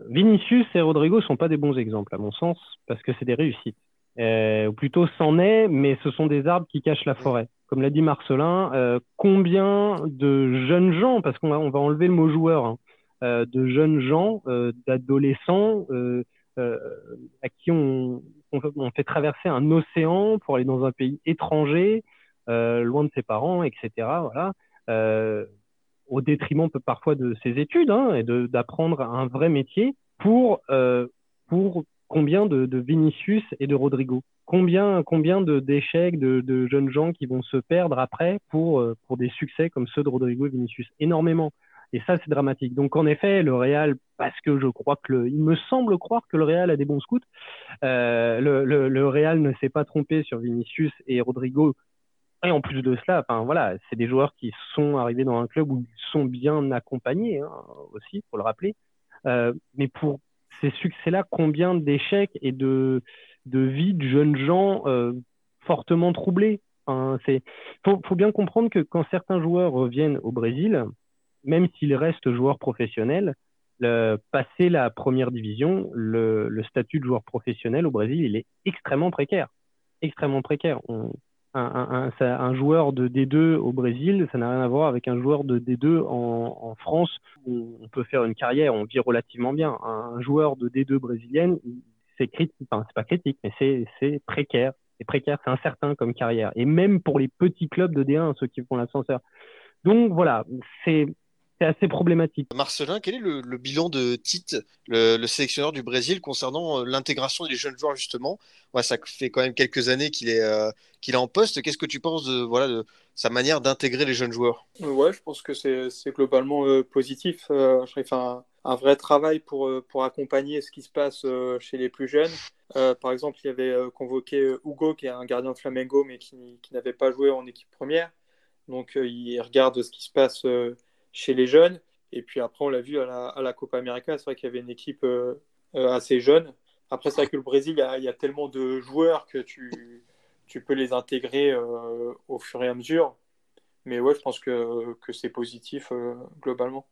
Vinicius et Rodrigo sont pas des bons exemples à mon sens parce que c'est des réussites euh, ou plutôt c'en est, mais ce sont des arbres qui cachent la forêt. Comme l'a dit Marcelin, euh, combien de jeunes gens, parce qu'on va, on va enlever le mot joueur, hein, de jeunes gens, d'adolescents à qui on, fait traverser un océan pour aller dans un pays étranger, loin de ses parents, etc. Voilà au détriment parfois de ses études hein, et d'apprendre un vrai métier pour, euh, pour combien de, de, Vinicius et de Rodrigo? Combien, combien d'échecs de, de, jeunes gens qui vont se perdre après pour, euh, pour des succès comme ceux de Rodrigo et Vinicius? Énormément. Et ça, c'est dramatique. Donc, en effet, le Real, parce que je crois que il me semble croire que le Real a des bons scouts, euh, le, le, le Real ne s'est pas trompé sur Vinicius et Rodrigo et en plus de cela, enfin voilà, c'est des joueurs qui sont arrivés dans un club où ils sont bien accompagnés hein, aussi, pour le rappeler. Euh, mais pour ces succès-là, combien d'échecs et de, de vies de jeunes gens euh, fortement troublés enfin, c'est faut, faut, bien comprendre que quand certains joueurs reviennent au Brésil, même s'ils restent joueurs professionnels, le, passer la première division, le, statut de joueur professionnel au Brésil, il est extrêmement précaire, extrêmement précaire. Un, un, un, joueur de D2 au Brésil, ça n'a rien à voir avec un joueur de D2 en, en, France où on peut faire une carrière, on vit relativement bien. Un joueur de D2 brésilienne, c'est critique, enfin, c'est pas critique, mais c'est précaire. C'est précaire, c'est incertain comme carrière. Et même pour les petits clubs de D1, ceux qui font l'ascenseur. Donc voilà, c'est c'est assez problématique. Marcelin, quel est le, le bilan de Tite, le, le, sélectionneur du Brésil, concernant euh, l'intégration des jeunes joueurs justement? Ouais, Ça fait quand même quelques années qu'il est, euh, qu'il est en poste. Qu'est-ce que tu penses de, voilà, de sa manière d'intégrer les jeunes joueurs? Ouais, je pense que c'est globalement euh, positif. Euh, je fait un, un, vrai travail pour, euh, pour accompagner ce qui se passe chez les plus jeunes. par exemple, il y avait convoqué Hugo, qui est un gardien de Flamengo, mais qui, qui n'avait pas joué en équipe première. Donc, il regarde ce qui se passe chez les jeunes. Et puis après, on l'a vu à la, Copa América, c'est vrai qu'il y avait une équipe euh, euh, assez jeune. Après, c'est vrai que le Brésil, il y, a, tellement de joueurs que tu, tu peux les intégrer euh, au fur et à mesure. Mais ouais, je pense que, que c'est positif globalement.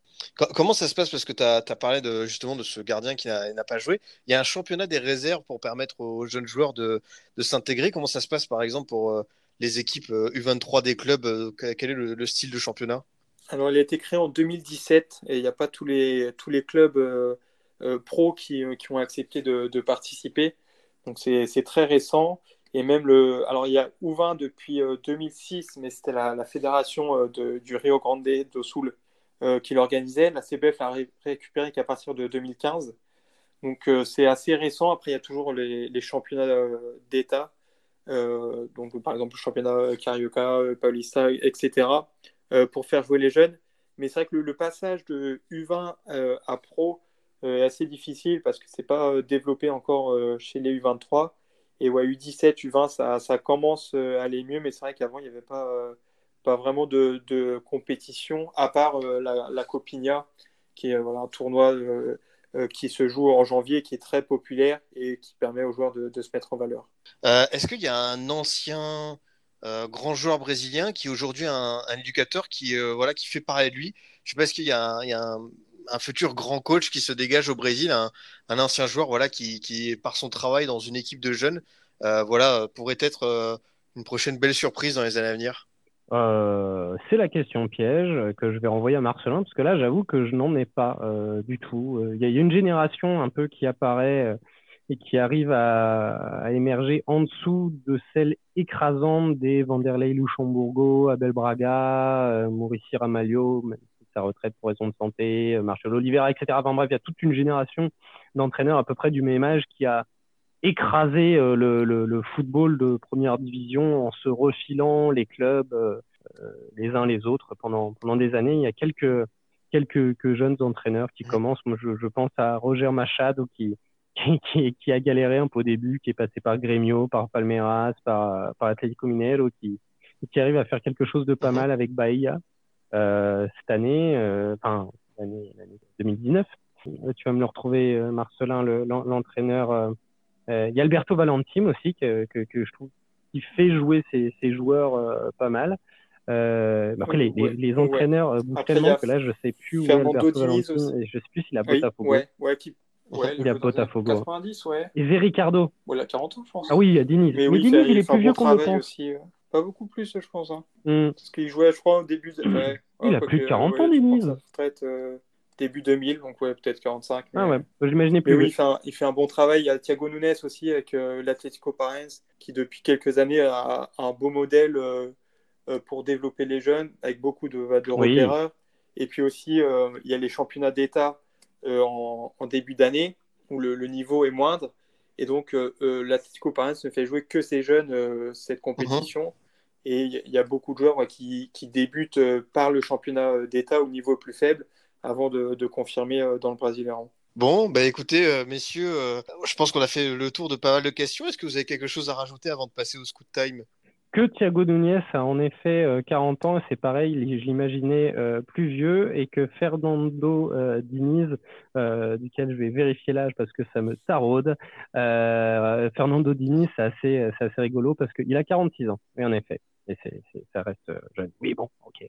Comment ça se passe? Parce que tu as, parlé de, justement de ce gardien qui n'a pas joué. Il y a un championnat des réserves pour permettre aux jeunes joueurs de, de s'intégrer. Comment ça se passe, par exemple, pour les équipes U23 des clubs Quel est le style de championnat? Alors, il a été créé en 2017 et il n'y a pas tous les, tous les clubs euh, euh, pros qui, euh, qui, ont accepté de, participer. Donc, c'est très récent. Et même le. Alors, il y a U20 depuis 2006, mais c'était la, fédération du Rio Grande do Sul qui l'organisait. La CBF l'a récupéré qu'à partir de 2015. Donc, c'est assez récent. Après, il y a toujours les, les championnats d'État. donc, par exemple, le championnat Carioca, Paulista, etc. Euh, pour faire jouer les jeunes. Mais c'est vrai que le, passage de U20 euh, à Pro euh, est assez difficile parce que c'est pas développé encore chez les U23. Et ouais, U17, U20, ça, commence à aller mieux, mais c'est vrai qu'avant, il n'y avait pas, pas vraiment de, compétition, à part la, la qui est un tournoi qui se joue en janvier, qui est très populaire et qui permet aux joueurs de se mettre en valeur. Est-ce qu'il y a un ancien euh, grand joueur brésilien qui est aujourd'hui un, un, éducateur qui, euh, voilà, qui fait parler de lui. Je est-ce qu'il y a, un, y a un, futur grand coach qui se dégage au Brésil, un, ancien joueur voilà, qui, qui, par son travail dans une équipe de jeunes, euh, voilà, pourrait être une prochaine belle surprise dans les années à venir c'est la question piège que je vais renvoyer à Marcelin, parce que là, j'avoue que je n'en ai pas du tout. Il y a une génération un peu qui apparaît et qui arrive à, à, émerger en dessous de celle écrasante des Vanderlei Luxembourgo, Abel Braga, euh, Maurici Ramalho, sa retraite pour raison de santé, euh, Marcelo Oliveira, etc. Enfin bref, il y a toute une génération d'entraîneurs à peu près du même âge qui a écrasé euh, le, le, le, football de première division en se refilant les clubs euh, les uns les autres pendant, pendant des années. Il y a quelques, quelques, jeunes entraîneurs qui commencent. Moi, je, je pense à Roger Machado qui, qui, qui, a galéré un peu au début, qui est passé par Gremio, par Palmeiras, par, par Atlético Mineiro, qui, qui arrive à faire quelque chose de pas mhm. mal avec Bahia euh, cette année, euh, enfin l'année 2019. Euh, tu vas me le retrouver, euh, Marcelin, l'entraîneur. Le, euh, il y a Alberto Valentim aussi que, que, que, je trouve qui fait jouer ses, ses joueurs pas mal. Euh, après, les, les, les, entraîneurs ouais. bougent tellement que là, je sais plus où est Alberto Valentim. Et je sais plus s'il a Botafogo. Ouais, ouais, qui, Ouais, il a Botafogo. 90, ouais. Et Ricardo. Ouais, il a 40 ans, je pense. Ah oui, il y a Diniz. Mais, Mais oui, Diniz, il est plus vieux qu'on le pense. Aussi. Euh, pas beaucoup plus, je pense. Hein. Mm. Parce qu'il jouait, je crois, au début. De... Ouais. il a plus de 40 ouais, ans, Diniz. Retraite, euh, début 2000, donc ouais, peut-être 45. Ah ouais, j'imaginais plus. Mais oui, il fait, un, il fait, un, bon travail. Il y a Thiago Nunes aussi avec euh, l'Atlético Parens, qui depuis quelques années a, un beau modèle euh, pour développer les jeunes, avec beaucoup de, de repéreurs. Et puis aussi, il y a les championnats d'État en, en, début d'année, où le, niveau est moindre. Et donc, l'Atlético Parens ne fait jouer que ces jeunes cette compétition. Et il y, a beaucoup de joueurs qui, qui, débutent par le championnat d'État au niveau plus faible avant de, de confirmer dans le Brésilien. Bon, bah écoutez, euh, messieurs, euh, je pense qu'on a fait le tour de pas mal de questions. Est-ce que vous avez quelque chose à rajouter avant de passer au scoot time? Que Thiago Nunez a en effet 40 euh, ans, et c'est pareil, je l'imaginais plus vieux, et que Fernando Diniz, duquel je vais vérifier l'âge parce que ça me taraude, Fernando Diniz, c'est assez, assez rigolo parce qu'il a 46 ans, et en effet ça reste euh, jeune. Oui, bon, ok.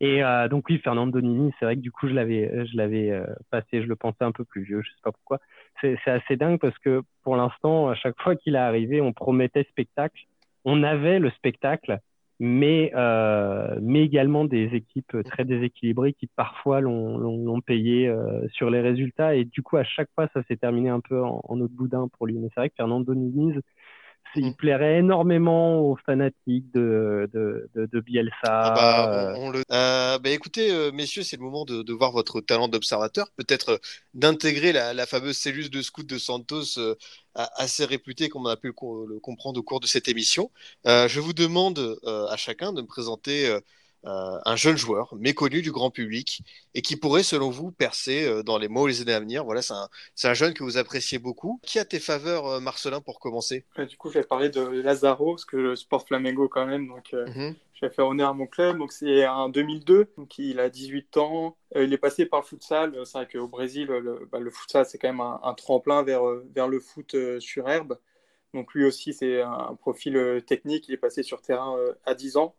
Et euh, donc oui, Fernando Nini, c'est vrai que du coup, je l'avais, je l'avais euh, passé, je le pensais un peu plus vieux, je sais pas pourquoi. C'est, assez dingue parce que pour l'instant, à chaque fois qu'il est arrivé, on promettait spectacle. On avait le spectacle, mais, mais également des équipes très déséquilibrées qui parfois l'ont, payé sur les résultats. Et du coup, à chaque fois, ça s'est terminé un peu en, en autre boudin pour lui. Mais c'est vrai que Fernando Nini, il mm. plairait énormément aux fanatiques de, de, de, Bielsa. Ah bah, on, le... Euh, bah, écoutez, euh, messieurs, c'est le moment de, de, voir votre talent d'observateur, peut-être euh, d'intégrer la, la, fameuse cellule de scout de Santos assez réputée, comme on a pu le, comprendre au cours de cette émission. je vous demande à chacun de me présenter euh, un jeune joueur méconnu du grand public et qui pourrait, selon vous, percer euh, dans les mois ou les années à venir. Voilà, c'est un, un, jeune que vous appréciez beaucoup. Qui a tes faveurs, euh, Marcelin, pour commencer? Du coup, je vais parler de Lazaro, parce que je sport Flamengo quand même, donc mhm. je vais faire honneur à mon club. Donc c'est un 2002, donc il a 18 ans. il est passé par le futsal. C'est vrai qu'au Brésil, le, bah, le futsal, c'est quand même un, un, tremplin vers, vers le foot sur herbe. Donc lui aussi, c'est un profil technique. Il est passé sur terrain à 10 ans.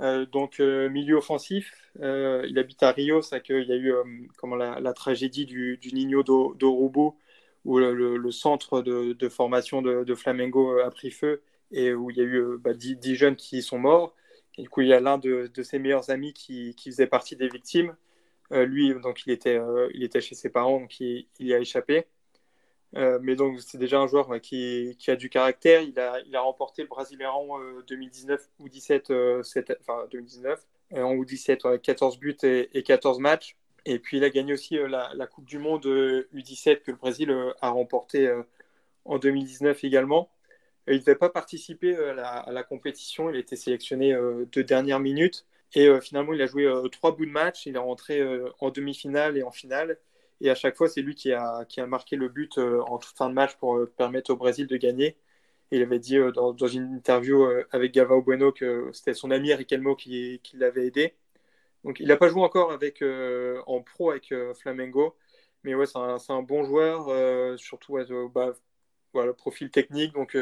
Euh, donc euh, milieu offensif, euh, il habite à Rio, c'est qu'il y a eu comment la, tragédie du, Niño d'Orubo, où le, centre de, formation de, Flamengo a pris feu et où il y a eu 10, bah, jeunes qui sont morts. Et du coup, il y a l'un de, ses meilleurs amis qui, faisait partie des victimes. lui, donc, il était, il était chez ses parents, donc il y a échappé. Euh, mais donc, c'est déjà un joueur qui, a du caractère. Il a, il a remporté le Brésilien 2019 ou 17, enfin 2019, en U17 avec 14 buts et, 14 matchs. Et puis, il a gagné aussi euh, la, Coupe du Monde U17 euh, que le Brésil a remporté en 2019 également. il ne devait pas participer à la, à la, compétition. Il a été sélectionné de dernière minute. Et finalement, il a joué trois bouts de match. Il est rentré en demi-finale et en finale. Et à chaque fois, c'est lui qui a, qui a marqué le but euh, en toute fin de match pour euh, permettre au Brésil de gagner. Il avait dit euh, dans, une interview avec Gavao Bueno que c'était son ami Riquelmo qui, qui l'avait aidé. Donc il n'a pas joué encore avec, en pro avec Flamengo. Mais ouais, c'est un, un, bon joueur, surtout bah, voilà, profil technique, donc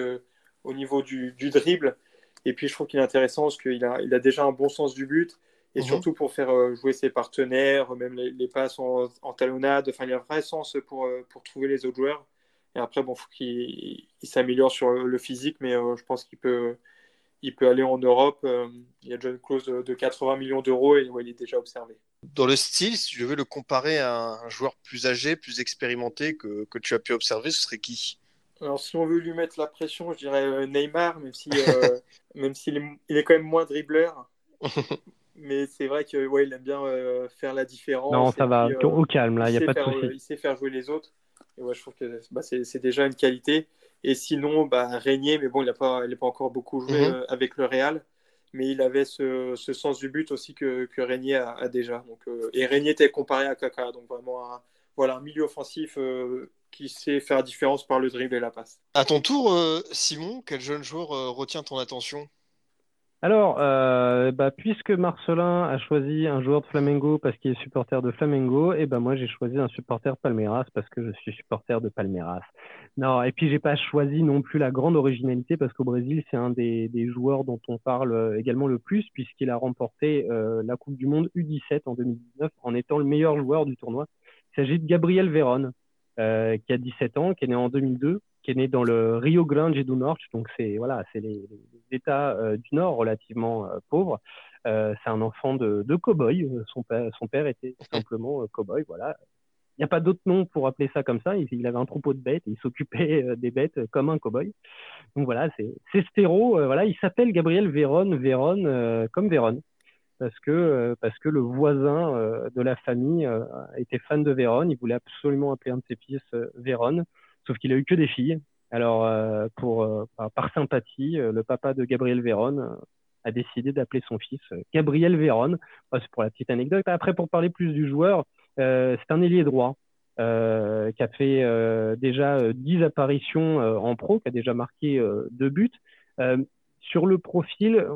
au niveau du, du, dribble. Et puis je trouve qu'il est intéressant parce qu'il a, il a déjà un bon sens du but et mhm. surtout pour faire euh, jouer ses partenaires, même les, passes en, talonnade. Enfin, il y a un vrai sens pour, euh, pour trouver les autres joueurs. Et après, bon, faut qu'il s'améliore sur le physique, mais euh, je pense qu'il peut, il peut aller en Europe. il y a déjà une clause de 80 millions d'euros et il est déjà observé. Dans le style, si je veux le comparer à un joueur plus âgé, plus expérimenté que, que tu as pu observer, ce serait qui? Alors, si on veut lui mettre la pression, je dirais Neymar, même si, [laughs] même s'il est, il est quand même moins dribbleur. [laughs] mais c'est vrai qu'il ouais, aime bien euh, faire la différence. Non, ça va, euh, au calme, là, il n'y a pas de souci. il sait faire jouer les autres. Et ouais, je trouve que bah, c'est déjà une qualité. Et sinon, bah, Régnier, mais bon, il n'a pas, pas encore beaucoup joué mhm. euh, avec le Real, mais il avait ce, ce sens du but aussi que, que Régnier a, déjà. Donc, et Régnier était comparé à Kaka, donc vraiment un, voilà, un milieu offensif qui sait faire la différence par le dribble et la passe. À ton tour, Simon, quel jeune joueur retient ton attention? Alors, euh, bah, puisque Marcelin a choisi un joueur de Flamengo parce qu'il est supporter de Flamengo, et ben moi j'ai choisi un supporter Palmeiras parce que je suis supporter de Palmeiras. Non, et puis j'ai pas choisi non plus la grande originalité parce qu'au Brésil c'est un des, joueurs dont on parle euh, également le plus puisqu'il a remporté euh, la Coupe du Monde U17 en 2019 en étant le meilleur joueur du tournoi. Il s'agit de Gabriel Veron, qui a 17 ans, qui est né en 2002 qui est né dans le Rio Grande do Norte, donc c'est voilà, c'est les, États euh, du Nord relativement euh, pauvres. c'est un enfant de, de cow-boy. Son père, son père était simplement cow-boy. Voilà. Il n'y a pas d'autre nom pour appeler ça comme ça. Il, avait un troupeau de bêtes. il s'occupait des bêtes comme un cow-boy. Donc voilà, c'est stéro. voilà, il s'appelle Gabriel Véron. Véron comme Véron parce que, euh, parce que le voisin euh, de la famille euh, était fan de Vérone. Il voulait absolument appeler un de ses fils Vérone, sauf qu'il a eu que des filles. Alors, pour, par sympathie, le papa de Gabriel Vérone a décidé d'appeler son fils Gabriel Vérone. c'est pour la petite anecdote. Après, pour parler plus du joueur, c'est un ailier droit. Euh, qui a fait euh, déjà 10 apparitions en pro, qui a déjà marqué deux buts. sur le profil,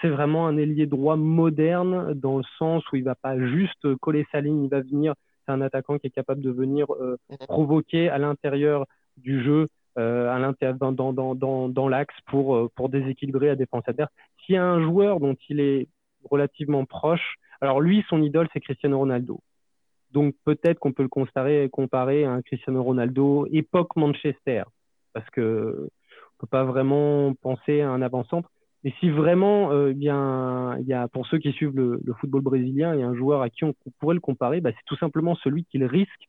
c'est vraiment un ailier droit moderne dans le sens où il va pas juste coller sa ligne, il va venir. C'est un attaquant qui est capable de venir euh, mhm. provoquer à l'intérieur du jeu, euh, à l'intérieur dans, dans, dans, dans l'axe pour, euh, pour déséquilibrer la défense adverse. S'il y a un joueur dont il est relativement proche, alors lui, son idole, c'est Cristiano Ronaldo. Donc peut-être qu'on peut le comparer, comparer à un Cristiano Ronaldo époque Manchester, parce que on peut pas vraiment penser à un avant-centre. Et si vraiment, euh, bien, il y a, pour ceux qui suivent le, football brésilien, il y a un joueur à qui on, pourrait le comparer, bah, c'est tout simplement celui qu'il risque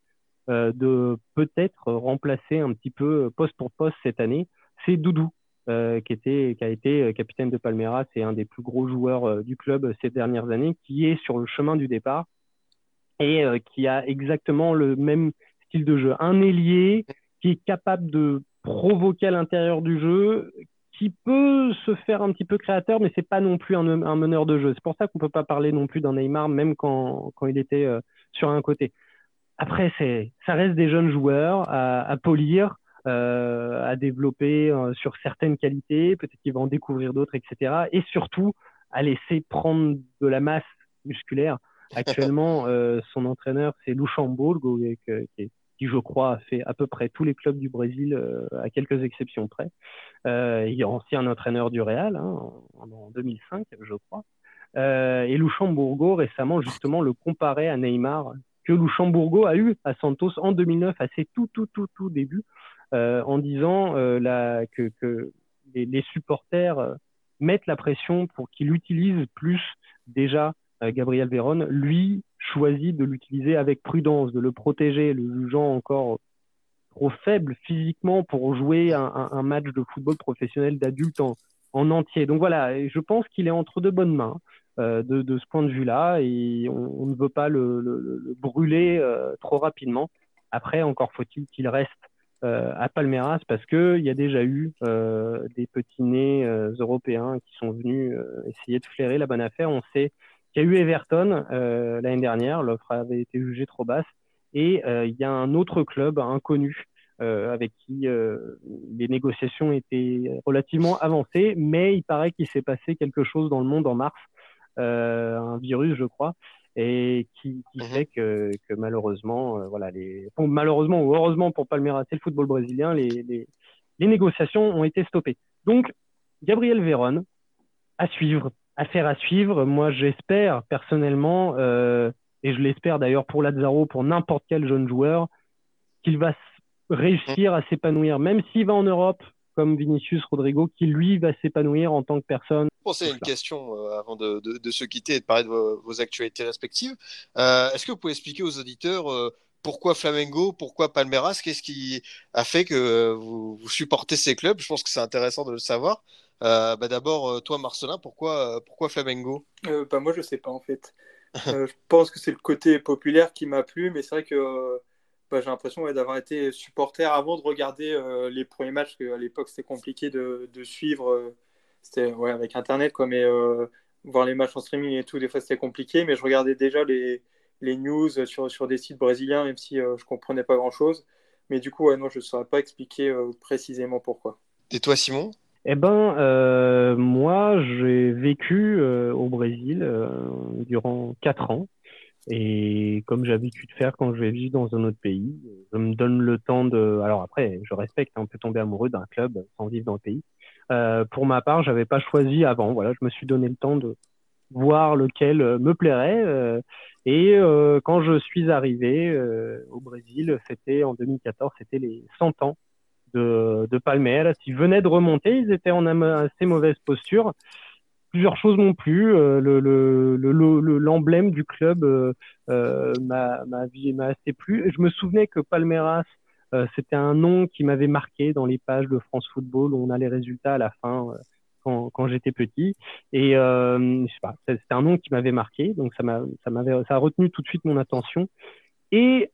euh, de peut-être remplacer un petit peu poste pour poste cette année. C'est Doudou, euh, qui, était, qui a été capitaine de Palmeiras et un des plus gros joueurs du club ces dernières années, qui est sur le chemin du départ et qui a exactement le même style de jeu. Un ailier qui est capable de provoquer à l'intérieur du jeu, qui peut se faire un petit peu créateur, mais c'est pas non plus un, meneur de jeu. C'est pour ça qu'on peut pas parler non plus d'un Neymar, même quand, quand il était euh, sur un côté. Après, c'est, ça reste des jeunes joueurs à, à polir, euh, à développer euh, sur certaines qualités. Peut-être qu'il va en découvrir d'autres, etc. Et surtout, à laisser prendre de la masse musculaire. [laughs] Actuellement, son entraîneur, c'est Luxembourg, qui est qui, je crois, a fait à peu près tous les clubs du Brésil, euh, à quelques exceptions près. Euh, il est ancien entraîneur du Real, hein, en, 2005, je crois. Euh, et Luxembourgo, récemment, justement, le comparait à Neymar, que Luxembourgo a eu à Santos en 2009, à ses tout, tout, tout, tout débuts, en disant que, les, supporters mettent la pression pour qu'il utilise plus déjà Gabriel Véron. Lui, choisi de l'utiliser avec prudence, de le protéger, le jugeant encore trop faible physiquement pour jouer un, match de football professionnel d'adulte en, entier. Donc voilà, je pense qu'il est entre de bonnes mains euh, de, ce point de vue-là et on, ne veut pas le, brûler euh, trop rapidement. Après, encore faut-il qu'il reste euh, à Palmeiras parce qu'il y a déjà eu des petits nez européens qui sont venus essayer de flairer la bonne affaire. On sait il y a eu Everton euh, l'année dernière, l'offre avait été jugée trop basse. Et euh, il y a un autre club inconnu euh, avec qui les négociations étaient relativement avancées, mais il paraît qu'il s'est passé quelque chose dans le monde en mars, un virus, je crois, et qui, qui mhm. fait que, que malheureusement, voilà, les, malheureusement ou heureusement pour Palmeiras et le football brésilien, les, les, les négociations ont été stoppées. Donc, Gabriel Véron, à suivre affaire à suivre. Moi, j'espère personnellement, euh, et je l'espère d'ailleurs pour Lazaro, pour n'importe quel jeune joueur, qu'il va réussir à s'épanouir, même s'il va en Europe, comme Vinicius Rodrigo, qui lui va s'épanouir en tant que personne. C'est une question euh, avant de, se quitter et de parler de vos, actualités respectives. Euh, est-ce que vous pouvez expliquer aux auditeurs pourquoi Flamengo, pourquoi Palmeiras? Qu'est-ce qui a fait que vous, vous supportez ces clubs? Je pense que c'est intéressant de le savoir. Euh, bah d'abord, euh, toi, Marcelin, pourquoi, euh, pourquoi Flamengo? Bah, Moi, je sais pas en fait. je pense que c'est le côté populaire qui m'a plu, mais c'est vrai que bah, j'ai l'impression d'avoir été supporter avant de regarder les premiers matchs, qu'à l'époque c'était compliqué de, de suivre. c'était ouais, avec Internet, quoi, mais voir les matchs en streaming et tout, des fois c'était compliqué, mais je regardais déjà les, les news sur, sur des sites brésiliens, même si je comprenais pas grand-chose. Mais du coup, ouais, non, je ne saurais pas expliquer précisément pourquoi. Et toi, Simon? Eh ben, euh, moi, j'ai vécu euh, au Brésil euh, durant quatre ans. Et comme j'ai l'habitude de faire quand je vais vivre dans un autre pays, je me donne le temps de. Alors après, je respecte, hein, on peut tomber amoureux d'un club sans vivre dans le pays. pour ma part, j'avais pas choisi avant. Voilà, je me suis donné le temps de voir lequel me plairait. et quand je suis arrivé au Brésil, c'était en 2014, c'était les 100 ans de, Palmeiras. Ils venaient de remonter, ils étaient en assez mauvaise posture. plusieurs choses non plus. Euh, le, l'emblème du club euh, euh, m'a, assez plu. Je me souvenais que Palmeiras, c'était un nom qui m'avait marqué dans les pages de France Football où on a les résultats à la fin quand, j'étais petit. Et c'était un nom qui m'avait marqué, donc ça m'a, ça ça a retenu tout de suite mon attention. Et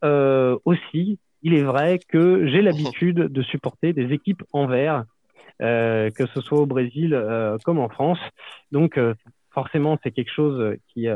aussi, il est vrai que j'ai l'habitude de supporter des équipes en vert euh, que ce soit au Brésil euh, comme en France. Donc euh, forcément, c'est quelque chose qui,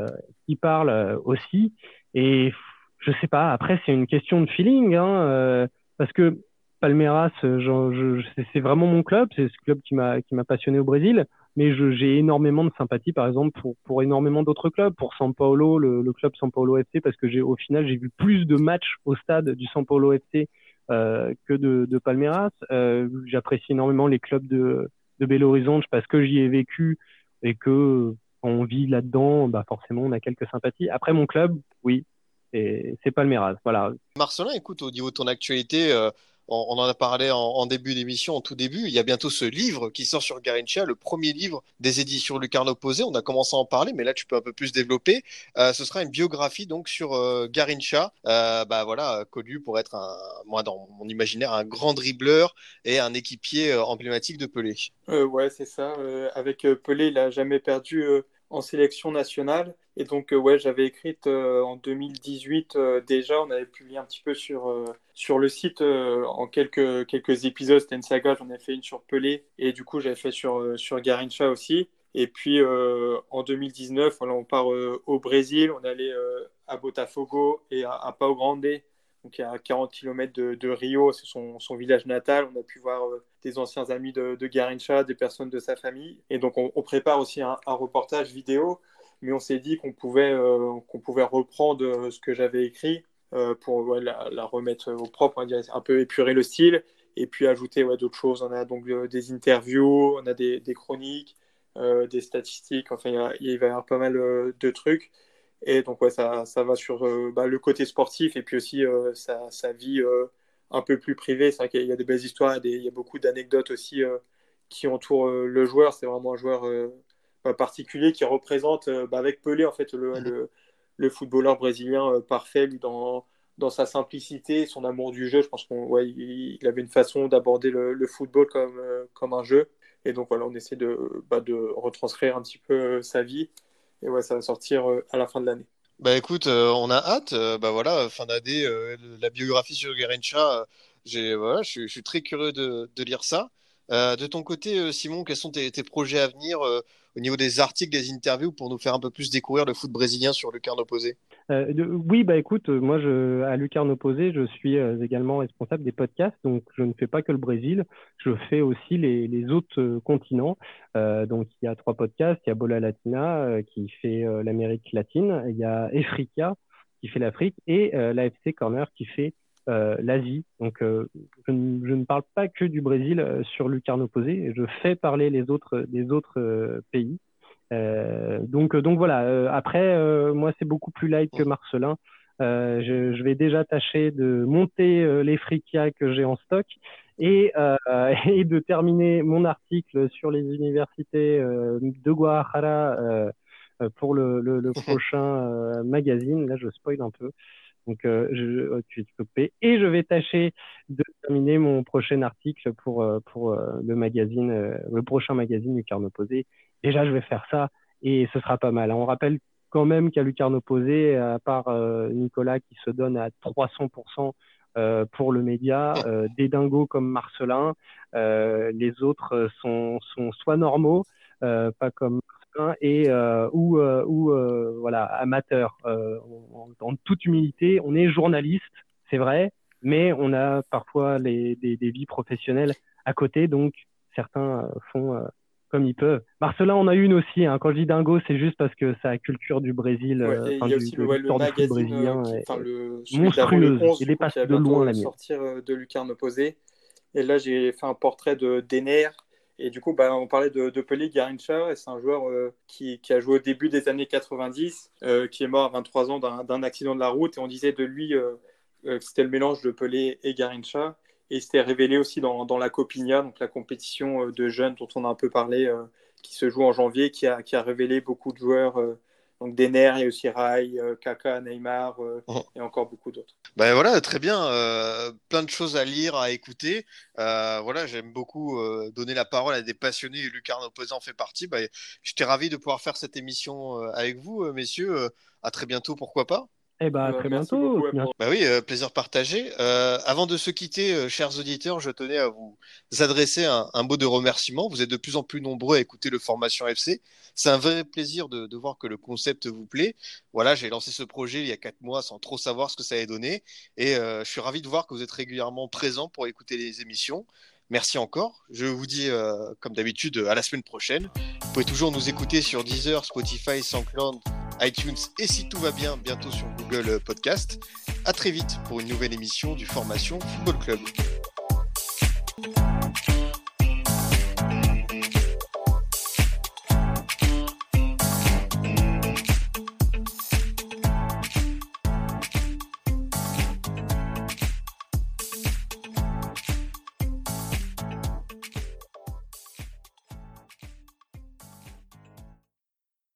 qui parle aussi. Et je sais pas, après, c'est une question de feeling, hein, parce que Palmeiras, c'est vraiment mon club, c'est ce club qui m'a passionné au Brésil, mais j'ai énormément de sympathie, par exemple, pour, pour énormément d'autres clubs, pour São Paulo, le, club São Paulo FC, parce que j'ai au final j'ai vu plus de matchs au stade du São Paulo FC euh, que de, Palmeiras. Euh, J'apprécie énormément les clubs de, de Belo Horizonte parce que j'y ai vécu et que on vit là-dedans, bah forcément on a quelques sympathies. Après mon club, oui, c'est Palmeiras. Voilà. Marcelin, écoute, au niveau de ton actualité, euh, on, en a parlé en, début d'émission, en tout début. Il y a bientôt ce livre qui sort sur Garincha, le premier livre des éditions Lucarno Posé. On a commencé à en parler, mais là, tu peux un peu plus développer. Euh, ce sera une biographie donc sur euh, Garincha, euh, bah voilà, connu pour être un, moi dans mon imaginaire, un grand dribbleur et un équipier emblématique de Pelé. ouais, c'est ça. avec Pelé, il n'a jamais perdu en sélection nationale. Et donc, euh, ouais, j'avais écrit euh, en 2018 euh, déjà, on avait publié un petit peu sur, sur le site en quelques, quelques épisodes. C'était une saga, j'en ai fait une sur Pelé et du coup, j'avais fait sur, sur Garincha aussi. Et puis en 2019, voilà, on part au Brésil, on allé à Botafogo et à, à Pau Grande donc à 40 km de, Rio, c'est son, village natal. On a pu voir euh, des anciens amis de, de, Garincha, des personnes de sa famille. Et donc on, prépare aussi un, reportage vidéo, mais on s'est dit qu'on pouvait, euh, qu'on pouvait reprendre euh, ce que j'avais écrit pour la, remettre au propre, un peu épurer le style, et puis ajouter d'autres choses. On a donc des interviews, on a des, chroniques, des statistiques, enfin il va y avoir pas mal de trucs. Et donc, ouais, ça, ça va sur euh, bah, le côté sportif et puis aussi euh, sa, sa, vie euh, un peu plus privée. C'est vrai qu'il y a des belles histoires, il y a beaucoup d'anecdotes aussi qui entourent le joueur. C'est vraiment un joueur particulier qui représente, bah, avec Pelé, en fait, le, le, le footballeur brésilien parfait, lui, dans, dans sa simplicité, son amour du jeu. Je pense qu'il ouais, il, avait une façon d'aborder le, le, football comme, comme un jeu. Et donc, voilà, on essaie de, bah, de retranscrire un petit peu sa vie. Et ouais, ça va sortir euh, à la fin de l'année. Bah écoute, euh, on a hâte. Euh, bah voilà, fin d'année, la biographie sur Garincha, j'ai, voilà, je, suis très curieux de, lire ça. de ton côté, Simon, quels sont tes, tes projets à venir au niveau des articles, des interviews, pour nous faire un peu plus découvrir le foot brésilien sur le carnet opposé? Euh, oui, bah écoute, moi je, à Lucarne Opposé, je suis euh, également responsable des podcasts, donc je ne fais pas que le Brésil, je fais aussi les, autres euh, continents. donc il y a trois podcasts, il y a Bola Latina qui fait l'Amérique latine, il y a Efrica qui fait l'Afrique et l'AFC Corner qui fait l'Asie. Donc je, je, ne parle pas que du Brésil sur Lucarne Opposé, je fais parler les autres des autres pays. Euh, donc, donc voilà. Euh, après, euh, moi, c'est beaucoup plus light que Marcelin. Je, je, vais déjà tâcher de monter les frikia que j'ai en stock et, [laughs] et, de terminer mon article sur les universités de Guadalajara pour le, le, le [laughs] prochain magazine. Là, je spoil un peu. Donc, je, tu es coupé. Et je vais tâcher de terminer mon prochain article pour, pour le magazine, le prochain magazine du Carnot Posé déjà je vais faire ça et ce sera pas mal. On rappelle quand même qu'à Lucarne opposé, à part euh, Nicolas qui se donne à 300% euh, pour le média, euh, des dingos comme Marcelin, les autres sont, soit normaux, pas comme Marcelin, et ou, voilà amateurs. En, toute humilité, on est journaliste, c'est vrai, mais on a parfois des, des vies professionnelles à côté, donc certains font comme ils peuvent. Marcelin on a une aussi. Hein. Quand je dis dingo, c'est juste parce que sa culture du Brésil, ouais, il y a aussi le, magazine brésilien, euh, qui, le, monstrueuse. il dépasse de loin la mienne. sortir euh, de Lucarne opposé. Et là, j'ai fait un portrait de Denner. Et du coup, bah, on parlait de, de Pelé Garincha. C'est un joueur euh, qui, qui, a joué au début des années 90, qui est mort à 23 ans d'un accident de la route. Et on disait de lui que c'était le mélange de Pelé et Garincha. Et il s'était révélé aussi dans, dans, la Copinia, donc la compétition de jeunes dont on a un peu parlé, qui se joue en janvier, qui a, qui a révélé beaucoup de joueurs donc Denner, il y a aussi Rai, euh, Kaka, Neymar euh, oh. et encore beaucoup d'autres. Ben voilà, très bien. Euh, plein de choses à lire, à écouter. voilà, j'aime beaucoup donner la parole à des passionnés et Lucarne Opposant en fait partie. Ben, J'étais ravi de pouvoir faire cette émission avec vous, messieurs. à très bientôt, pourquoi pas eh ben, à très bientôt. Bah oui, euh, plaisir partagé. Euh, avant de se quitter, euh, chers auditeurs, je tenais à vous adresser un, un, mot de remerciement. Vous êtes de plus en plus nombreux à écouter le Formation FC. C'est un vrai plaisir de, de, voir que le concept vous plaît. Voilà, j'ai lancé ce projet il y a quatre mois sans trop savoir ce que ça allait donner. Et je suis ravi de voir que vous êtes régulièrement présents pour écouter les émissions. Merci encore. Je vous dis, euh, comme d'habitude, à la semaine prochaine. Vous pouvez toujours nous écouter sur Deezer, Spotify, SoundCloud, iTunes et si tout va bien, bientôt sur Google Podcast. À très vite pour une nouvelle émission du Formation Football Club.